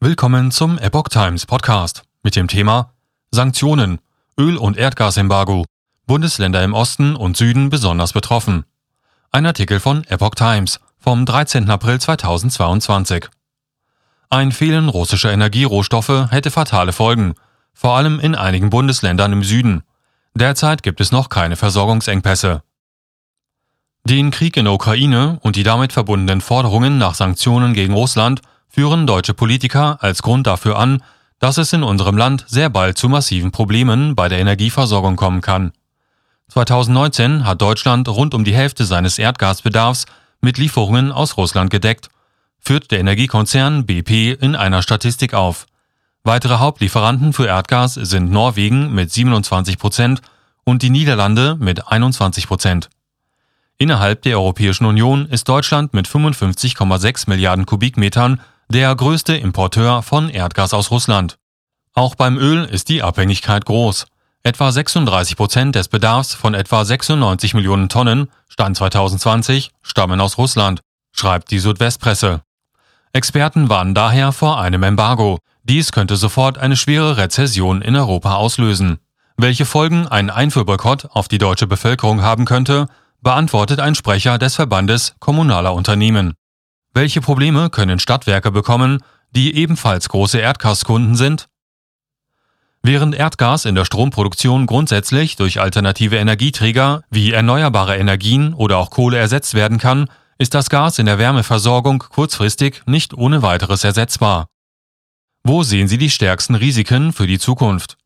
Willkommen zum Epoch Times Podcast mit dem Thema Sanktionen, Öl- und Erdgasembargo, Bundesländer im Osten und Süden besonders betroffen. Ein Artikel von Epoch Times vom 13. April 2022. Ein Fehlen russischer Energierohstoffe hätte fatale Folgen, vor allem in einigen Bundesländern im Süden. Derzeit gibt es noch keine Versorgungsengpässe. Den Krieg in der Ukraine und die damit verbundenen Forderungen nach Sanktionen gegen Russland führen deutsche Politiker als Grund dafür an, dass es in unserem Land sehr bald zu massiven Problemen bei der Energieversorgung kommen kann. 2019 hat Deutschland rund um die Hälfte seines Erdgasbedarfs mit Lieferungen aus Russland gedeckt, führt der Energiekonzern BP in einer Statistik auf. Weitere Hauptlieferanten für Erdgas sind Norwegen mit 27 Prozent und die Niederlande mit 21 Prozent. Innerhalb der Europäischen Union ist Deutschland mit 55,6 Milliarden Kubikmetern der größte Importeur von Erdgas aus Russland. Auch beim Öl ist die Abhängigkeit groß. Etwa 36 Prozent des Bedarfs von etwa 96 Millionen Tonnen, Stand 2020, stammen aus Russland, schreibt die Südwestpresse. Experten warnen daher vor einem Embargo. Dies könnte sofort eine schwere Rezession in Europa auslösen. Welche Folgen ein Einfuhrboykott auf die deutsche Bevölkerung haben könnte, beantwortet ein Sprecher des Verbandes kommunaler Unternehmen. Welche Probleme können Stadtwerke bekommen, die ebenfalls große Erdgaskunden sind? Während Erdgas in der Stromproduktion grundsätzlich durch alternative Energieträger wie erneuerbare Energien oder auch Kohle ersetzt werden kann, ist das Gas in der Wärmeversorgung kurzfristig nicht ohne weiteres ersetzbar. Wo sehen Sie die stärksten Risiken für die Zukunft?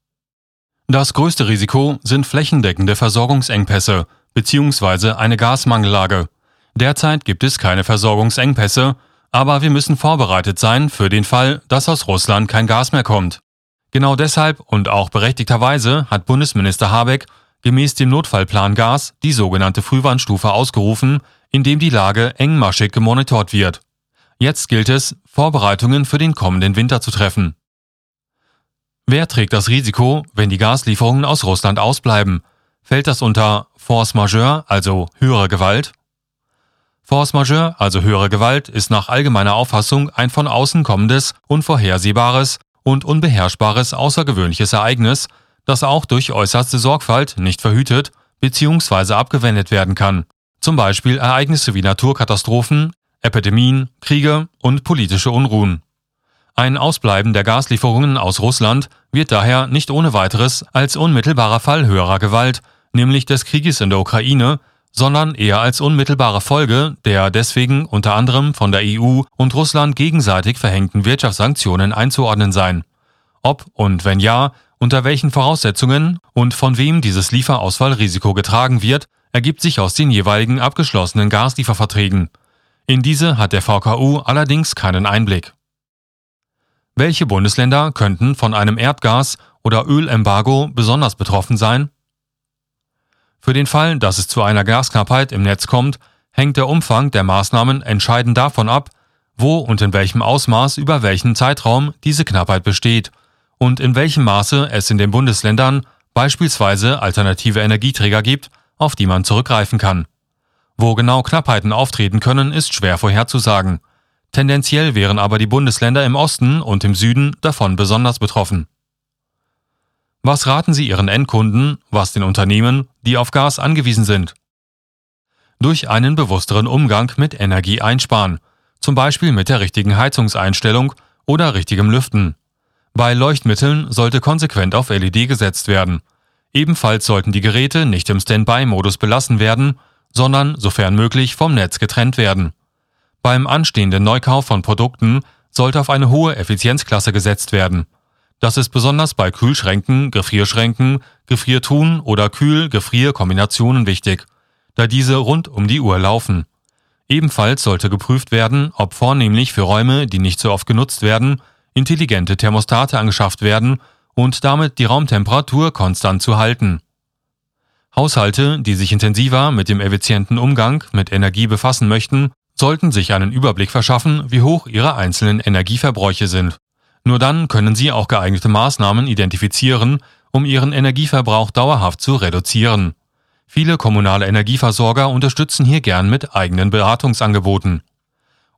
Das größte Risiko sind flächendeckende Versorgungsengpässe bzw. eine Gasmangellage. Derzeit gibt es keine Versorgungsengpässe, aber wir müssen vorbereitet sein für den Fall, dass aus Russland kein Gas mehr kommt. Genau deshalb und auch berechtigterweise hat Bundesminister Habeck gemäß dem Notfallplan Gas die sogenannte Frühwarnstufe ausgerufen, in dem die Lage engmaschig gemonitort wird. Jetzt gilt es, Vorbereitungen für den kommenden Winter zu treffen. Wer trägt das Risiko, wenn die Gaslieferungen aus Russland ausbleiben? Fällt das unter Force majeure, also höhere Gewalt? Force majeure, also höhere Gewalt, ist nach allgemeiner Auffassung ein von außen kommendes, unvorhersehbares und unbeherrschbares außergewöhnliches Ereignis, das auch durch äußerste Sorgfalt nicht verhütet bzw. abgewendet werden kann. Zum Beispiel Ereignisse wie Naturkatastrophen, Epidemien, Kriege und politische Unruhen. Ein Ausbleiben der Gaslieferungen aus Russland wird daher nicht ohne weiteres als unmittelbarer Fall höherer Gewalt, nämlich des Krieges in der Ukraine, sondern eher als unmittelbare Folge der deswegen unter anderem von der EU und Russland gegenseitig verhängten Wirtschaftssanktionen einzuordnen sein. Ob und wenn ja, unter welchen Voraussetzungen und von wem dieses Lieferausfallrisiko getragen wird, ergibt sich aus den jeweiligen abgeschlossenen Gaslieferverträgen. In diese hat der VKU allerdings keinen Einblick. Welche Bundesländer könnten von einem Erdgas- oder Ölembargo besonders betroffen sein? Für den Fall, dass es zu einer Gasknappheit im Netz kommt, hängt der Umfang der Maßnahmen entscheidend davon ab, wo und in welchem Ausmaß über welchen Zeitraum diese Knappheit besteht und in welchem Maße es in den Bundesländern beispielsweise alternative Energieträger gibt, auf die man zurückgreifen kann. Wo genau Knappheiten auftreten können, ist schwer vorherzusagen. Tendenziell wären aber die Bundesländer im Osten und im Süden davon besonders betroffen. Was raten Sie Ihren Endkunden, was den Unternehmen, die auf Gas angewiesen sind? Durch einen bewussteren Umgang mit Energie einsparen, zum Beispiel mit der richtigen Heizungseinstellung oder richtigem Lüften. Bei Leuchtmitteln sollte konsequent auf LED gesetzt werden. Ebenfalls sollten die Geräte nicht im Standby-Modus belassen werden, sondern, sofern möglich, vom Netz getrennt werden. Beim anstehenden Neukauf von Produkten sollte auf eine hohe Effizienzklasse gesetzt werden. Das ist besonders bei Kühlschränken, Gefrierschränken, Gefriertruhen oder Kühl-Gefrier-Kombinationen wichtig, da diese rund um die Uhr laufen. Ebenfalls sollte geprüft werden, ob vornehmlich für Räume, die nicht so oft genutzt werden, intelligente Thermostate angeschafft werden und damit die Raumtemperatur konstant zu halten. Haushalte, die sich intensiver mit dem effizienten Umgang mit Energie befassen möchten, sollten sich einen Überblick verschaffen, wie hoch ihre einzelnen Energieverbräuche sind. Nur dann können Sie auch geeignete Maßnahmen identifizieren, um Ihren Energieverbrauch dauerhaft zu reduzieren. Viele kommunale Energieversorger unterstützen hier gern mit eigenen Beratungsangeboten.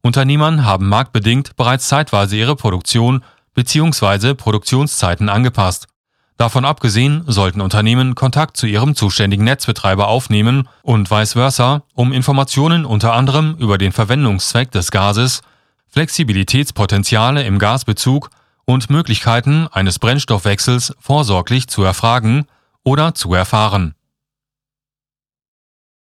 Unternehmern haben marktbedingt bereits zeitweise ihre Produktion bzw. Produktionszeiten angepasst. Davon abgesehen sollten Unternehmen Kontakt zu ihrem zuständigen Netzbetreiber aufnehmen und vice versa, um Informationen unter anderem über den Verwendungszweck des Gases, Flexibilitätspotenziale im Gasbezug und Möglichkeiten eines Brennstoffwechsels vorsorglich zu erfragen oder zu erfahren